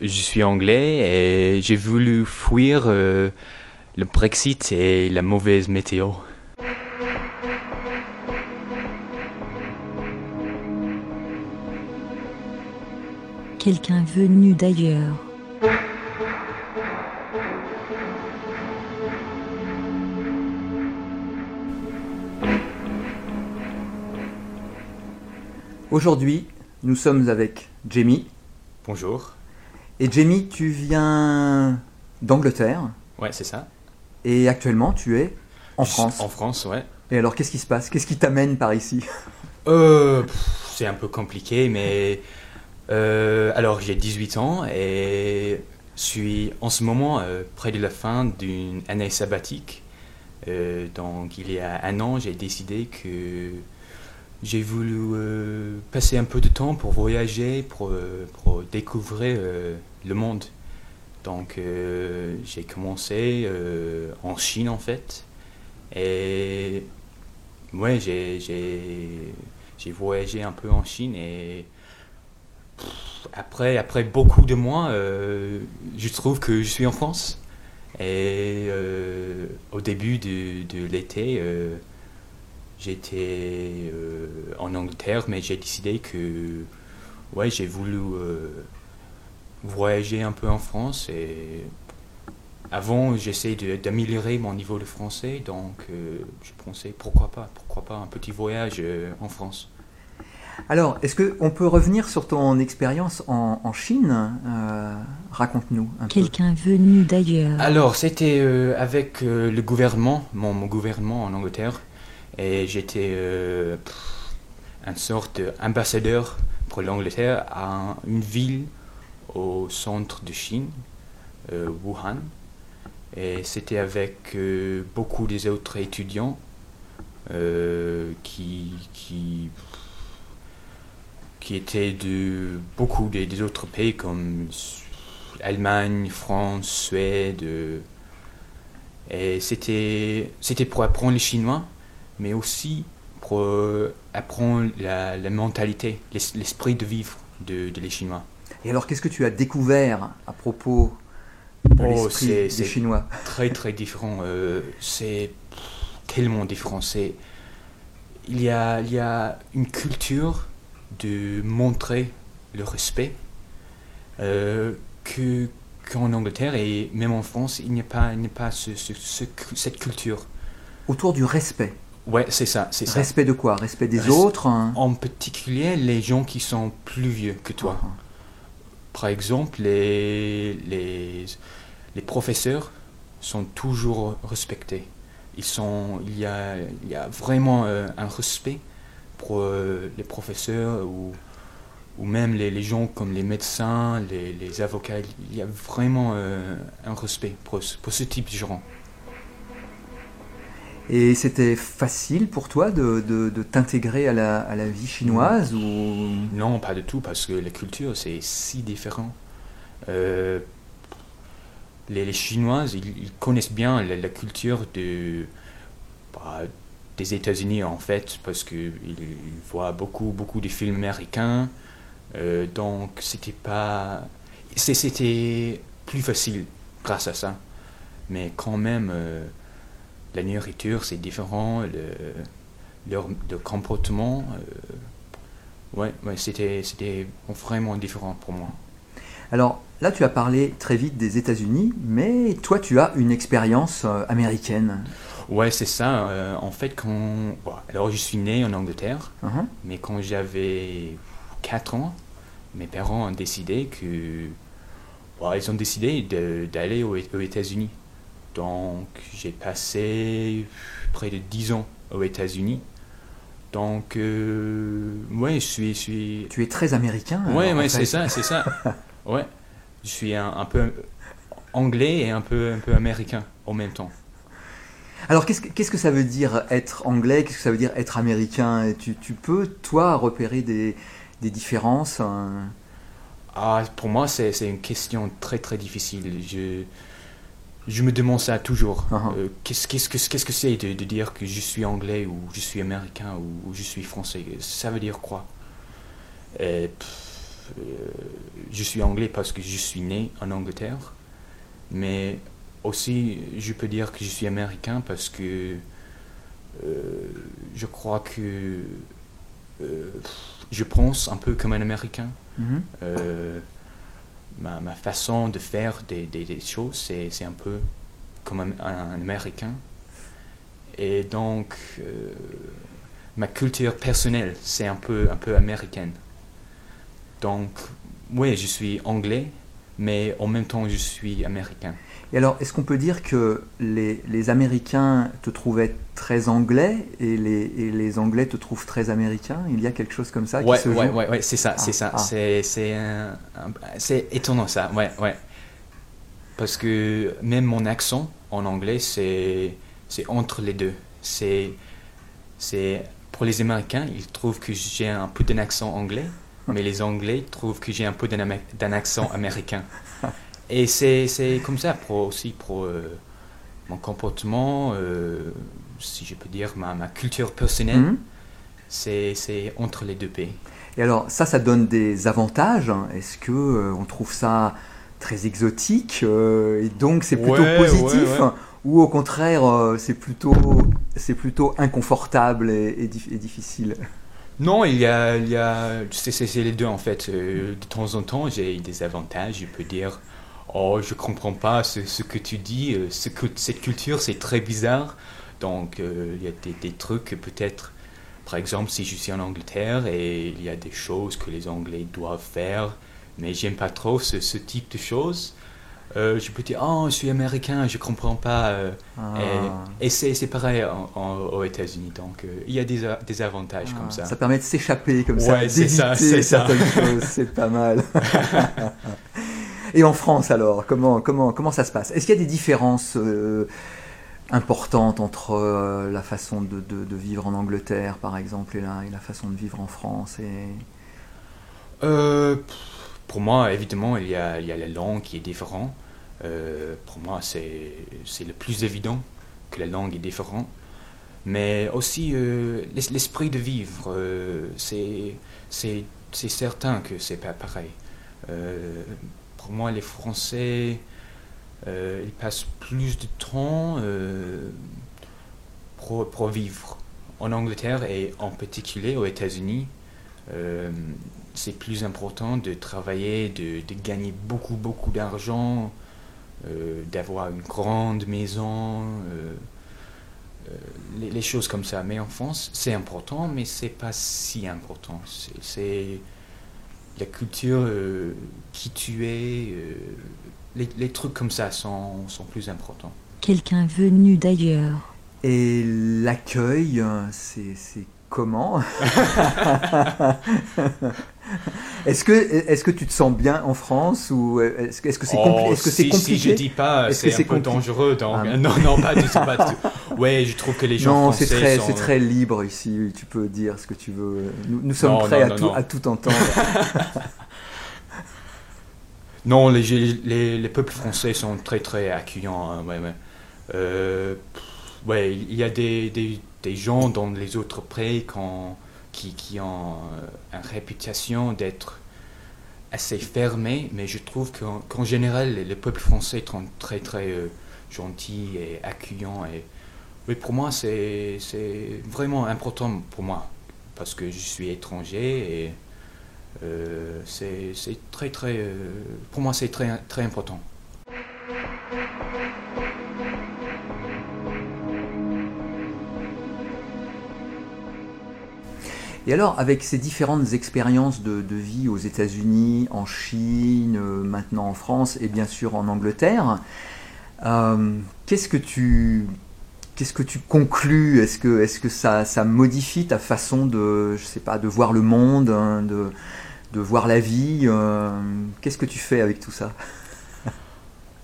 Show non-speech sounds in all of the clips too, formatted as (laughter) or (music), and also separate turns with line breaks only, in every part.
Je suis anglais et j'ai voulu fuir euh, le Brexit et la mauvaise météo.
Quelqu'un venu d'ailleurs.
Aujourd'hui, nous sommes avec Jamie.
Bonjour.
Et Jamie, tu viens d'Angleterre
Ouais, c'est ça.
et actuellement tu es en
Je-
France.
En France, ouais.
Et alors qu'est-ce qui se passe? Qu'est-ce qui t'amène par ici?
Euh, c'est un peu compliqué, mais euh, alors j'ai 18 ans et suis en ce moment euh, près de la fin d'une année sabbatique. Donc il y a un an, j'ai décidé que j'ai voulu euh, passer un peu de temps pour voyager, pour, euh, pour découvrir euh, le monde. Donc j'ai commencé en Chine en fait. Et ouais, j'ai, voyagé un peu en Chine et après, après beaucoup de mois, je trouve que je suis en France. Et au début de, de l'été, j'étais euh, en Angleterre, mais j'ai décidé que ouais, j'ai voulu euh, voyager un peu en France et avant, j'essaie de- d'améliorer mon niveau de français, donc euh, je pensais pourquoi pas, pourquoi pas un petit voyage euh, en France.
Alors, est-ce qu'on peut revenir sur ton expérience en, en Chine Euh, Raconte-nous un peu.
Quelqu'un venu d'ailleurs.
Alors, c'était euh, avec euh, le gouvernement, mon, mon gouvernement en Angleterre, et j'étais euh, une sorte d'ambassadeur pour l'Angleterre à une ville au centre de Chine, euh, Wuhan. Et c'était avec euh, beaucoup des autres étudiants euh, qui, qui, qui étaient de beaucoup des, autres pays comme Allemagne, France, Suède. et c'était, c'était pour apprendre le chinois, mais aussi pour euh, apprendre la, la mentalité, l'es- l'esprit de vivre de, de les Chinois.
Et alors qu'est-ce que tu as découvert à propos de
Oh,
l'esprit des Chinois?
Très très différent. euh, c'est tellement différent. C'est- il, y a, il y a une culture de montrer le respect euh, que qu'en Angleterre et même en France, il n'y a pas, il n'y a pas ce- ce- ce- cette culture.
Autour du respect.
Ouais, c'est ça, c'est ça.
Respect de quoi? Respect des
Res-
autres hein?
En particulier, les gens qui sont plus vieux que toi.
Ah,
Par exemple, les, les, les professeurs sont toujours respectés. Ils sont, il, y a, il y a vraiment euh, un respect pour euh, les professeurs ou, ou même les, les gens comme les médecins, les, les avocats. Il y a vraiment euh, un respect pour, pour ce type de gens.
Et c'était facile pour toi de, de- t'intégrer à la, à la vie chinoise ou?
Non, pas du tout, parce que la culture, c'est si différent. Euh, les, les Chinoises, ils, connaissent bien la, culture de, bah, des États-Unis, en fait, parce qu'ils ils voient beaucoup, beaucoup de films américains. Euh, donc, c'était pas. C'était plus facile grâce à ça. Mais quand même, euh, la nourriture, c'est différent. Le, leur, leur comportement. euh, Ouais, ouais c'était, c'était vraiment différent pour moi.
Alors là, tu as parlé très vite des États-Unis, mais toi, tu as une expérience euh, américaine.
Ouais, c'est ça. euh, en fait, quand. bon, alors, je suis né en Angleterre,
Mhm.
mais quand j'avais 4 ans, mes parents ont décidé que. bon, ils ont décidé de- d'aller aux, aux États-Unis. Donc, j'ai passé près de 10 ans aux États-Unis. Donc, euh, ouais, je suis. Je suis
Tu es très américain.
Ouais,
alors,
ouais, c'est ça, c'est ça. (laughs) Ouais, je suis un, un peu anglais et un peu, un peu américain en même temps.
Alors, qu'est-ce que, qu'est-ce que ça veut dire être anglais? Qu'est-ce que ça veut dire être américain? Tu, tu peux, toi, repérer des, des différences hein?
Ah, pour moi, c'est c'est une question très très difficile. Je, je me demande ça toujours.
Uh-huh.
Euh, Qu'est-ce que qu'est-ce que c'est de, de dire que je suis anglais ou je suis américain ou, ou je suis français? Ça veut dire quoi? Et, pff, euh, je suis anglais parce que je suis né en Angleterre, mais aussi je peux dire que je suis américain parce que euh, je crois que euh, je pense un peu comme un américain.
Mhm.
Euh, ma, ma façon de faire des, des- choses, c'est un peu comme un, un américain. Et donc, euh, ma culture personnelle, c'est un peu, un peu américaine. Donc, oui, je suis anglais, mais en même temps, je suis américain.
Et alors, est-ce qu'on peut dire que les, les Américains te trouvaient très anglais et les, et les Anglais te trouvent très américain? Il y a quelque chose comme ça
ouais,
qui se
ouais,
joue?
ouais, ouais, c'est ça, c'est
Ah,
ça.
ah.
C'est, étonnant ça, ouais, ouais. Parce que même mon accent en anglais, c'est, entre les deux. C'est, pour les Américains, ils trouvent que j'ai un peu d'un accent anglais, mais les Anglais trouvent que j'ai un peu d'un accent américain. (laughs) Et c'est, c'est comme ça pour, aussi pour euh, mon comportement, euh, si je peux dire, ma, ma culture personnelle.
Mhm.
C'est, c'est entre les deux pays.
Et alors, ça, ça donne des avantages. hein. Est-ce que euh, on trouve ça très exotique et donc c'est plutôt
Ouais,
positif
ouais, ouais.
ou au contraire c'est plutôt c'est plutôt inconfortable et, et dif- et difficile?
Non, il y a, il y a c'est, les deux en fait. De temps en temps, j'ai des avantages. Je peux dire, oh, je comprends pas ce, ce que tu dis. euh, ce que, cette culture, c'est très bizarre. Donc, euh, il y a des, des trucs peut-être, par exemple, si je suis en Angleterre et il y a des choses que les Anglais doivent faire, mais j'aime pas trop ce, ce type de choses. euh, je peux dire, oh, je suis américain, je comprends pas. euh,
Ah.
et et c'est, c'est pareil en- en- aux États-Unis. Donc, euh, il y a des, avantages
Ah,
comme ça.
Ça permet de s'échapper comme ça,
Ouais, c'est ça, c'est ça.
certaines choses, c'est pas mal. (laughs) (laughs) Et en France alors, comment, comment, comment ça se passe? Est-ce qu'il y a des différences euh, importantes entre euh, la façon de, vivre en Angleterre par exemple et la, façon de vivre en France.
Euh, pour moi, évidemment, il y a, la langue qui est différente. Pour moi, c'est le plus évident que la langue est différente. Mais aussi l'es- l'esprit de vivre, euh, c'est certain que c'est pas pareil. Pour moi, les Français, euh, ils passent plus de temps euh, pour, pour vivre. En Angleterre et en particulier aux États-Unis, euh, c'est plus important de travailler, de, de gagner beaucoup, beaucoup d'argent, d'avoir une grande maison, les, les choses comme ça. Mais en France, c'est important, mais c'est pas si important. C'est la culture, euh, qui tu es, euh, les, les trucs comme ça sont, sont plus importants.
Quelqu'un venu d'ailleurs.
Et l'accueil, c'est c'est comment? (laughs) (laughs) (laughs) Est-ce que, est que tu te sens bien en France ou est-ce que c'est compli-
Oh, si,
compliqué
Si je dis pas, c'est
c'est
un peu dangereux. Donc,
Ah.
non, non, pas du tout, pas du (laughs) tout. Ouais, je trouve que les gens
Non,
français
c'est très,
sont...
c'est très libre ici. Tu peux dire ce que tu veux. Nous, nous sommes
Non,
prêts
non,
à, tout,
non.
à tout entendre. (laughs)
Non, les, les, les peuples français sont très très accueillants. hein, ouais, ouais. Euh, ouais, il y a des, des, des gens dans les autres pays qu'on- qui, ont euh, une réputation d'être assez fermés, mais je trouve qu'en général, les peuples français sont très très euh, gentils et accueillants. Et, pour moi, c'est vraiment important pour moi, parce que je suis étranger et euh, c'est très très pour moi c'est très très important
Et alors, avec ces différentes expériences de, vie aux États-Unis, en Chine, euh, maintenant en France et bien sûr en Angleterre, euh, qu'est-ce que tu qu'est-ce que tu conclus? Est-ce que est-ce que ça, ça modifie ta façon de je sais pas de voir le monde, hein, de de voir la vie euh, Qu'est-ce que tu fais avec tout ça?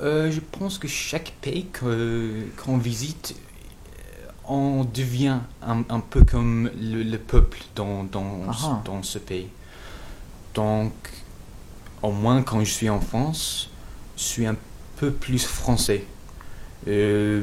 Je pense que chaque pays qu'on visite on devient un, un peu comme le, le peuple dans, dans,
Ah.
dans ce pays donc au moins quand je suis en France je suis un peu plus français Euh,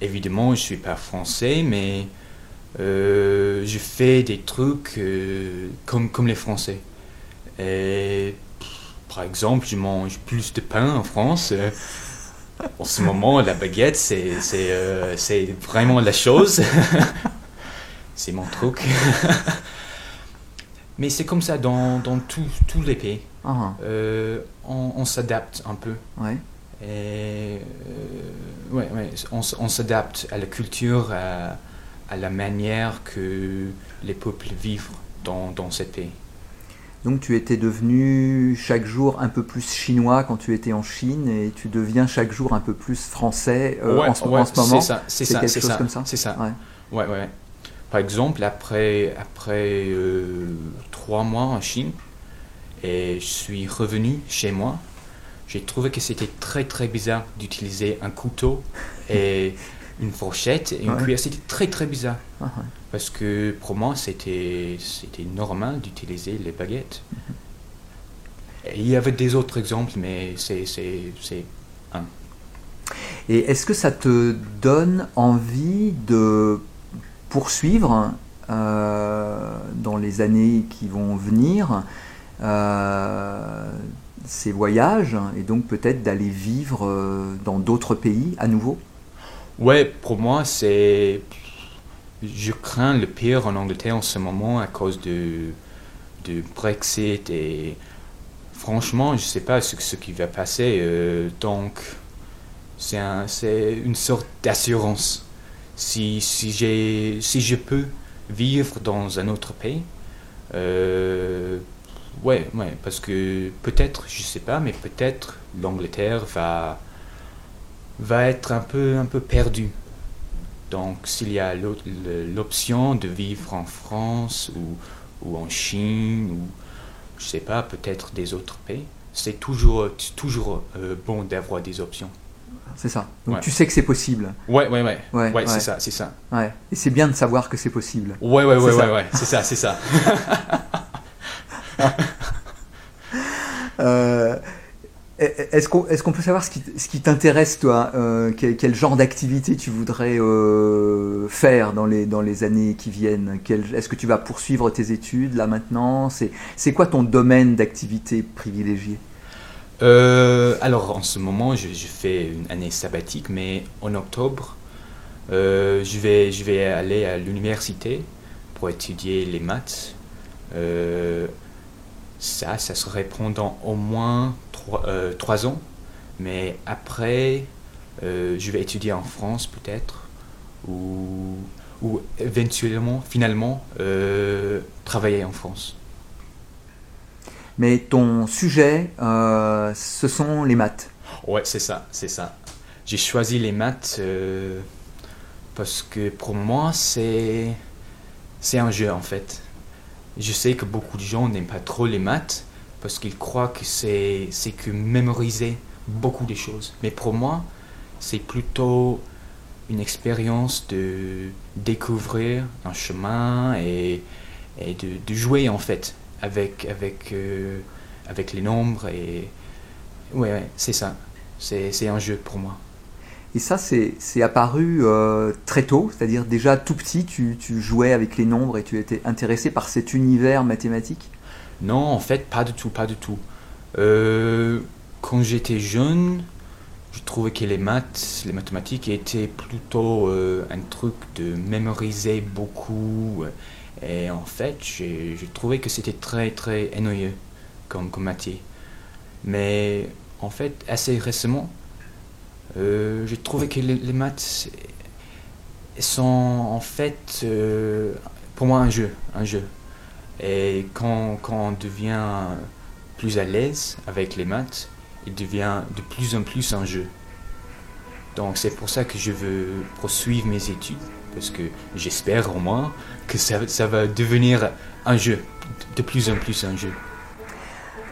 évidemment je suis pas français mais euh, je fais des trucs euh, comme, comme les français Et par exemple, je mange plus de pain en France. Euh, en ce moment, la baguette, c'est euh, c'est vraiment la chose. (laughs) c'est mon truc. (laughs) Mais c'est comme ça dans, dans tous les pays.
Ah.
Euh, on, s'adapte un peu.
Ouais.
Et, ouais, ouais, on, on s'adapte à la culture, à, à, la manière que les peuples vivent dans, dans ce pays.
Donc tu étais devenu chaque jour un peu plus chinois quand tu étais en Chine et tu deviens chaque jour un peu plus français euh, en, ce, moment.
C'est ça, c'est
ça,
quelque
chose comme ça?
C'est ça. Ouais. ouais. Par exemple, après, après euh, trois mois en Chine, et je suis revenu chez moi, j'ai trouvé que c'était très très bizarre d'utiliser un couteau et (laughs) une fourchette et une cuillère. C'était très très bizarre.
Ah,
Parce que pour moi, c'était normal d'utiliser les baguettes. Et il y avait des autres exemples, mais c'est un.
Et est-ce que ça te donne envie de poursuivre euh, dans les années qui vont venir euh, ces voyages et donc peut-être d'aller vivre euh, dans d'autres pays à nouveau?
Ouais, pour moi, c'est. Je crains le pire en Angleterre en ce moment à cause de, de Brexit et franchement, je ne sais pas ce, ce, qui va passer. Euh, donc, c'est un, une sorte d'assurance. Si, si, si je peux vivre dans un autre pays, euh, ouais, ouais, parce que peut-être, je ne sais pas, mais peut-être l'Angleterre va va être un peu, un peu perdu. Donc s'il y a l'option de vivre en France ou, ou en Chine ou je sais pas, peut-être des autres pays, c'est toujours, toujours euh, bon d'avoir des options.
C'est ça. Donc tu sais que c'est possible.
Ouais, ouais, ouais. Ouais, ouais, c'est ça, c'est ça.
Ouais. Et c'est bien de savoir que c'est possible.
Ouais, ouais, ouais, ouais, ouais, c'est ça, c'est ça. (laughs)
euh, est-ce qu'on peut savoir ce qui, t'intéresse, toi euh, quel, genre d'activité tu voudrais euh, faire dans les, années qui viennent? Est-ce que tu vas poursuivre tes études là maintenant C'est quoi ton domaine d'activité privilégié?
Euh, Alors en ce moment, je, fais une année sabbatique, mais en octobre, je vais aller à l'université pour étudier les maths. Ça, ça serait pendant au moins euh, trois, ans. Mais après, euh, je vais étudier en France peut-être, ou, ou éventuellement, finalement, euh, travailler en France.
Mais ton sujet, ce sont les maths.
Ouais, c'est ça, c'est ça. J'ai choisi les maths parce que pour moi, c'est c'est un jeu en fait. Je sais que beaucoup de gens n'aiment pas trop les maths, parce qu'il croit que c'est, c'est que mémoriser beaucoup de choses. Mais pour moi, c'est plutôt une expérience de découvrir un chemin et, de, jouer en fait avec, avec, euh, avec les nombres. Et ouais c'est ça. C'est, c'est un jeu pour moi.
Et ça, c'est, apparu euh, très tôt, c'est-à-dire déjà tout petit, tu, jouais avec les nombres et tu étais intéressé par cet univers mathématique?
Non, en fait, pas du tout, pas du tout. Euh, quand j'étais jeune, je trouvais que les maths, les mathématiques étaient plutôt euh, un truc de mémoriser beaucoup. Et en fait, j'ai trouvé que c'était très, très ennuyeux comme, comme matière. Mais en fait, assez récemment, euh, j'ai trouvé que les, maths sont en fait, pour moi, un jeu. Un jeu. Et quand, quand on devient plus à l'aise avec les maths, il devient de plus en plus un jeu. Donc c'est pour ça que je veux poursuivre mes études, parce que j'espère au moins que ça, ça, va devenir un jeu, de plus en plus un jeu.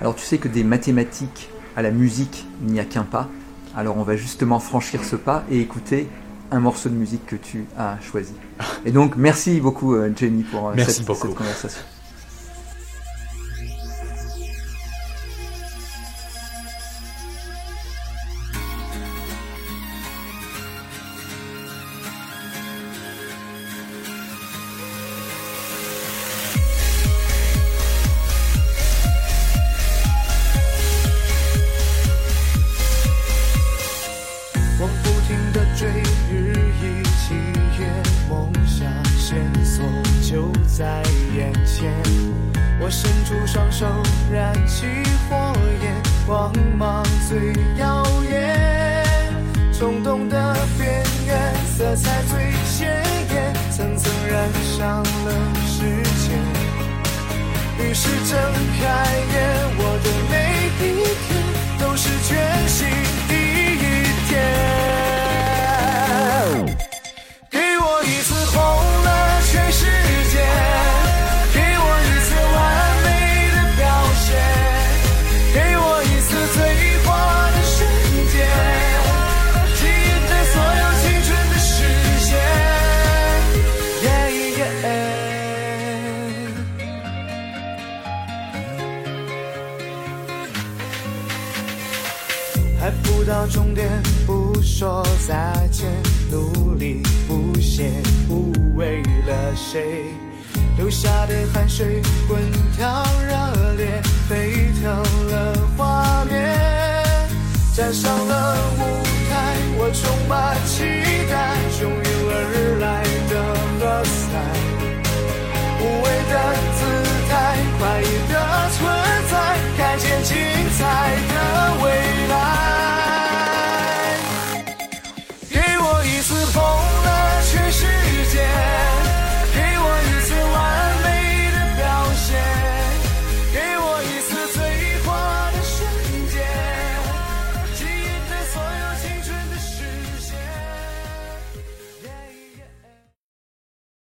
Alors tu sais que des mathématiques à la musique, il n'y a qu'un pas. Alors on va justement franchir ce pas et écouter un morceau de musique que tu as choisi. Et donc merci beaucoup euh, Jenny pour euh, cette conversation.
涌动的边缘色彩最鲜艳层层染上了时间。于是睁开眼 say